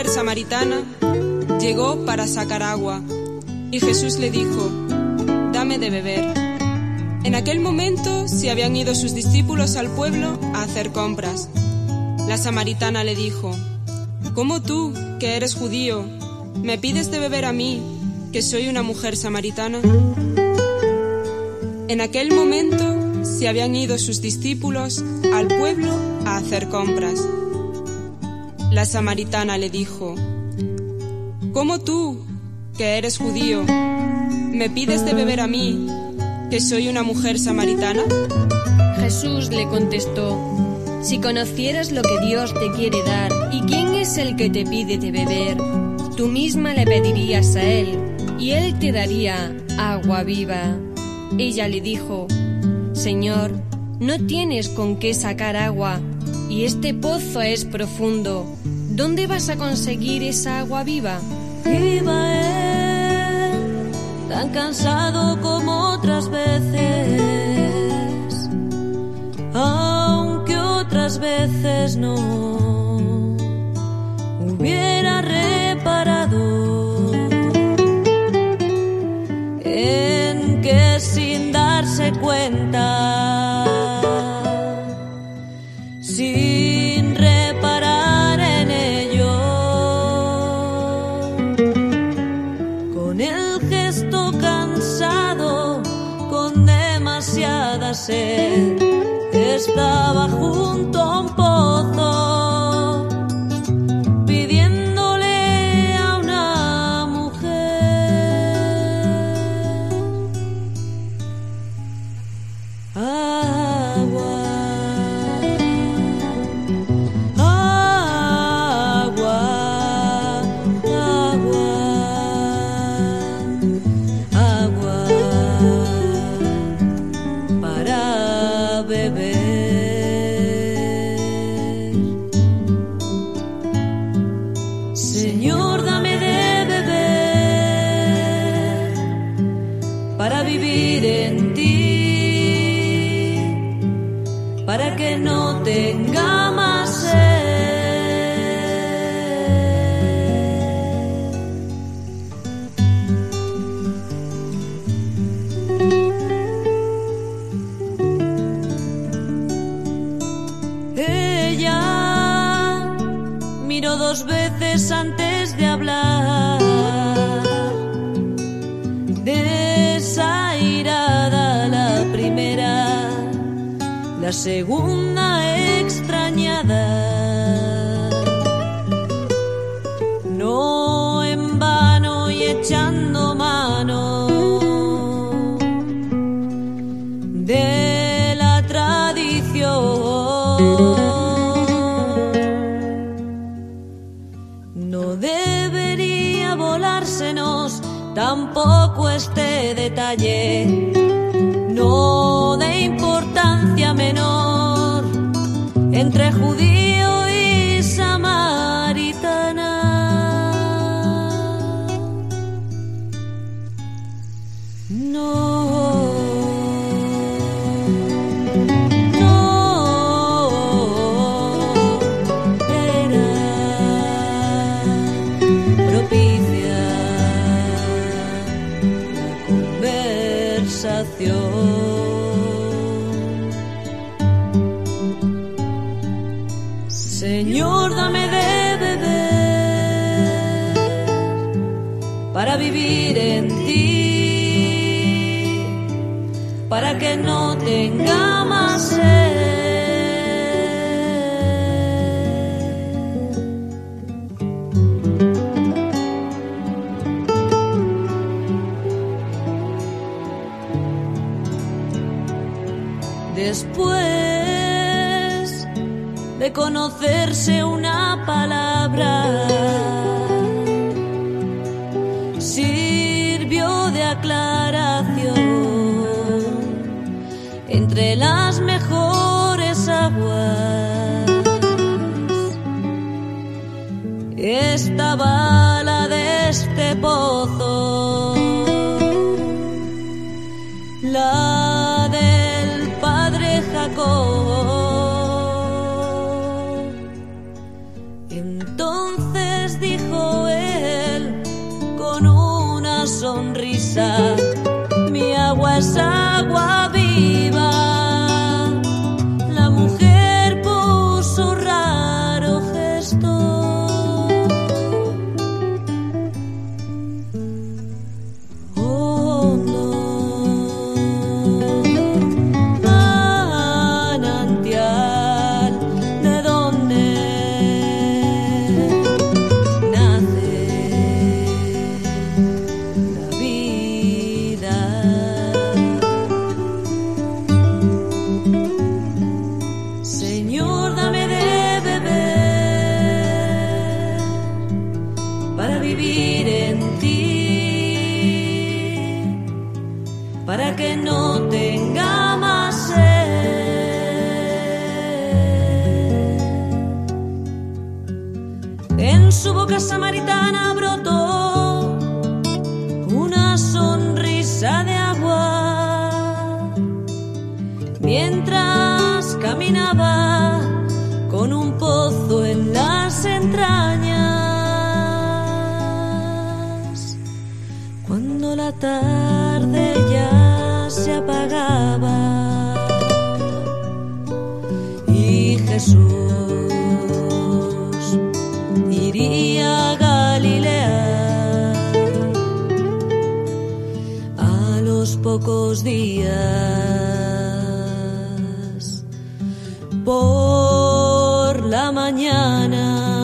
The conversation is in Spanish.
mujer samaritana llegó para sacar agua y Jesús le dijo, dame de beber. En aquel momento se habían ido sus discípulos al pueblo a hacer compras. La samaritana le dijo, ¿Cómo tú, que eres judío, me pides de beber a mí, que soy una mujer samaritana? En aquel momento se habían ido sus discípulos al pueblo a hacer compras. La samaritana le dijo, ¿Cómo tú, que eres judío, me pides de beber a mí, que soy una mujer samaritana? Jesús le contestó, si conocieras lo que Dios te quiere dar y quién es el que te pide de beber, tú misma le pedirías a Él y Él te daría agua viva. Ella le dijo, Señor, no tienes con qué sacar agua y este pozo es profundo. ¿Dónde vas a conseguir esa agua viva? Iba él, tan cansado como otras veces, aunque otras veces no hubiera reparado en que sin darse cuenta, estaba junto Señor, dame de beber para vivir en ti, para que no tenga dos veces antes de hablar. Desairada la primera, la segunda extrañada. Entre judío Señor, dame de beber para vivir en ti, para que no tenga más sed. Después de conocerse una palabra, sirvió de aclaración entre las mejores aguas. Estaba la de este pozo, la del padre Jacob. sorry pocos días. Por la mañana